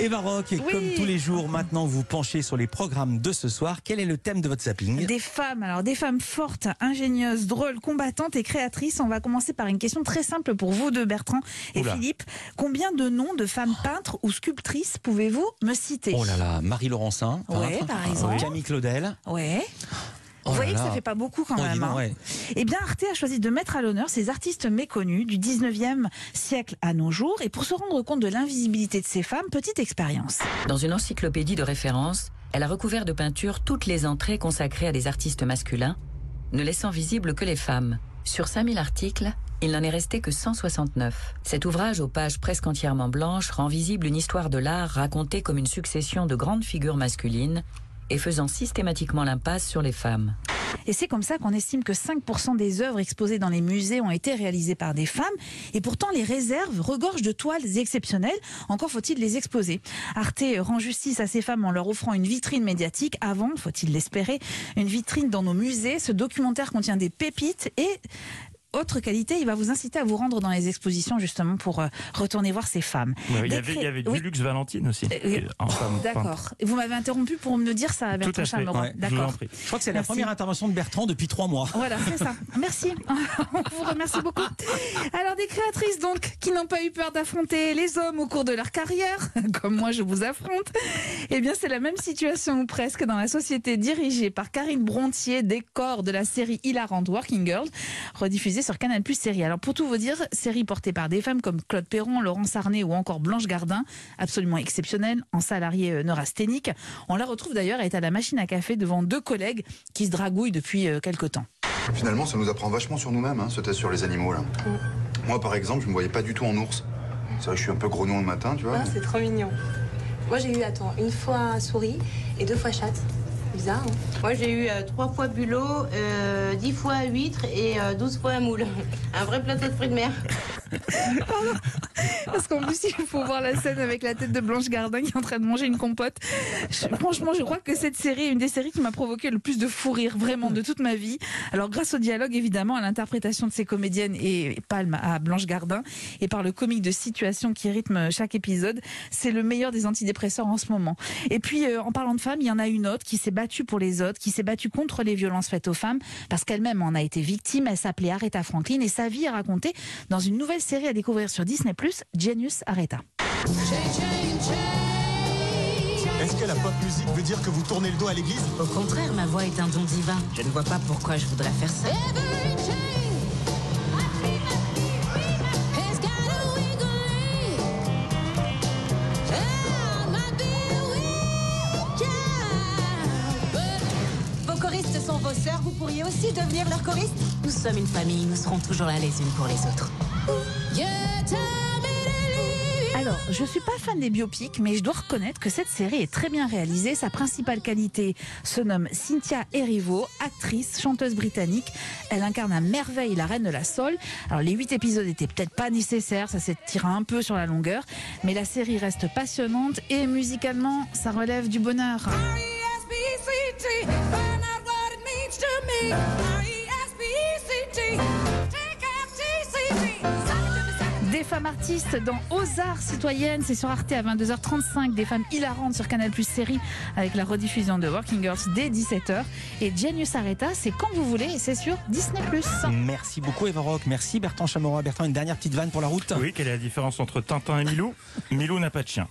Et Oui. comme tous les jours, maintenant vous penchez sur les programmes de ce soir. Quel est le thème de votre zapping? Des femmes, alors des femmes fortes, ingénieuses, drôles, combattantes et créatrices. On va commencer par une question très simple pour vous deux, Bertrand et Oula. Philippe. Combien de noms de femmes peintres ou sculptrices pouvez-vous me citer? Oh là là, Marie Laurencin, Ouais, par exemple. Camille Claudel. Ouais. Oh Vous là voyez que là. ça fait pas beaucoup quand Oh, même. hein. ouais. Eh bien, Arte a choisi de mettre à l'honneur ces artistes méconnus du 19e siècle à nos jours. Et pour se rendre compte de l'invisibilité de ces femmes, petite expérience. Dans une encyclopédie de référence, elle a recouvert de peinture toutes les entrées consacrées à des artistes masculins, ne laissant visibles que les femmes. Sur 5000 articles, il n'en est resté que 169. Cet ouvrage aux pages presque entièrement blanches rend visible une histoire de l'art racontée comme une succession de grandes figures masculines et faisant systématiquement l'impasse sur les femmes. Et c'est comme ça qu'on estime que 5% des œuvres exposées dans les musées ont été réalisées par des femmes. Et pourtant, les réserves regorgent de toiles exceptionnelles. Encore faut-il les exposer. Arte rend justice à ces femmes en leur offrant une vitrine médiatique avant, faut-il l'espérer, une vitrine dans nos musées. Ce documentaire contient des pépites et autre qualité, il va vous inciter à vous rendre dans les expositions justement pour euh, retourner voir ces femmes. Ouais, il y avait, il y cré- avait Oui. du luxe Valentine aussi. Euh. D'accord. Vous m'avez interrompu pour me dire ça, Tout Bertrand. Chameroy. Ouais, Je vous en D'accord. prie. Je crois que c'est la première intervention de Bertrand depuis trois mois. Voilà, c'est ça. Merci. On vous remercie beaucoup. Alors, des créatrices, donc, qui n'ont pas eu peur d'affronter les hommes au cours de leur carrière, comme moi je vous affronte, eh bien, c'est la même situation ou presque dans la société dirigée par Karine Brontier, décor de la série hilarante Working Girl, rediffusée sur Canal Plus Série. Alors, pour tout vous dire, série portée par des femmes comme Claude Perron, Laurence Arnay ou encore Blanche Gardin, absolument exceptionnelle, en salarié euh, neurasthénique. On la retrouve d'ailleurs, elle est à la machine à café devant deux collègues qui se dragouillent depuis euh, quelque temps. Finalement, ça nous apprend vachement sur nous-mêmes, hein, ce test sur les animaux, là. Moi, par exemple, je me voyais pas du tout en ours. C'est vrai que je suis un peu grognon le matin, tu vois. Ah, mais- c'est trop mignon. Moi, j'ai eu, attends, une fois souris et deux fois chatte. Bizarre, hein Moi, j'ai eu euh, trois fois bulot, euh, dix fois huître et euh, douze fois moule. Un vrai plateau de fruits de mer. Parce qu'en plus, il faut voir la scène avec la tête de Blanche Gardin qui est en train de manger une compote. Franchement, je crois que cette série est une des séries qui m'a provoqué le plus de fou rire, vraiment, de toute ma vie. Alors, grâce au dialogue, évidemment, à l'interprétation de ces comédiennes et palme à Blanche Gardin, et par le comique de situation qui rythme chaque épisode, c'est le meilleur des antidépresseurs en ce moment. Et puis, euh, en parlant de femmes, il y en a une autre qui s'est battue pour les autres, qui s'est battue contre les violences faites aux femmes, parce qu'elle-même en a été victime. Elle s'appelait Aretha Franklin, et sa vie est racontée dans une nouvelle série à découvrir sur Disney+, Genius Aretha. Est-ce que la pop musique veut dire que vous tournez le dos à l'église? Au contraire, ma voix est un don divin. Je ne vois pas pourquoi je voudrais faire ça. Aussi devenir leur choriste Nous sommes une famille, nous serons toujours là les unes pour les autres. Alors, je suis pas fan des biopics, mais je dois reconnaître que cette série est très bien réalisée. Sa principale qualité se nomme Cynthia Erivo, actrice, chanteuse britannique. Elle incarne à merveille la reine de la soul. Alors, les huit épisodes étaient peut-être pas nécessaires, ça s'étire un peu sur la longueur, mais la série reste passionnante et musicalement, ça relève du bonheur. Des femmes artistes dans Aux Arts Citoyennes, c'est sur Arte à 22h35. Des femmes hilarantes sur Canal Plus Série avec la rediffusion de Working Girls dès 17h. Et Genius Areta, c'est quand vous voulez et c'est sur Disney Plus. Merci beaucoup Eva Rock, merci Bertrand Chamora. Bertrand, une dernière petite vanne pour la route Oui, quelle est la différence entre Tintin et Milou? Milou n'a pas de chien.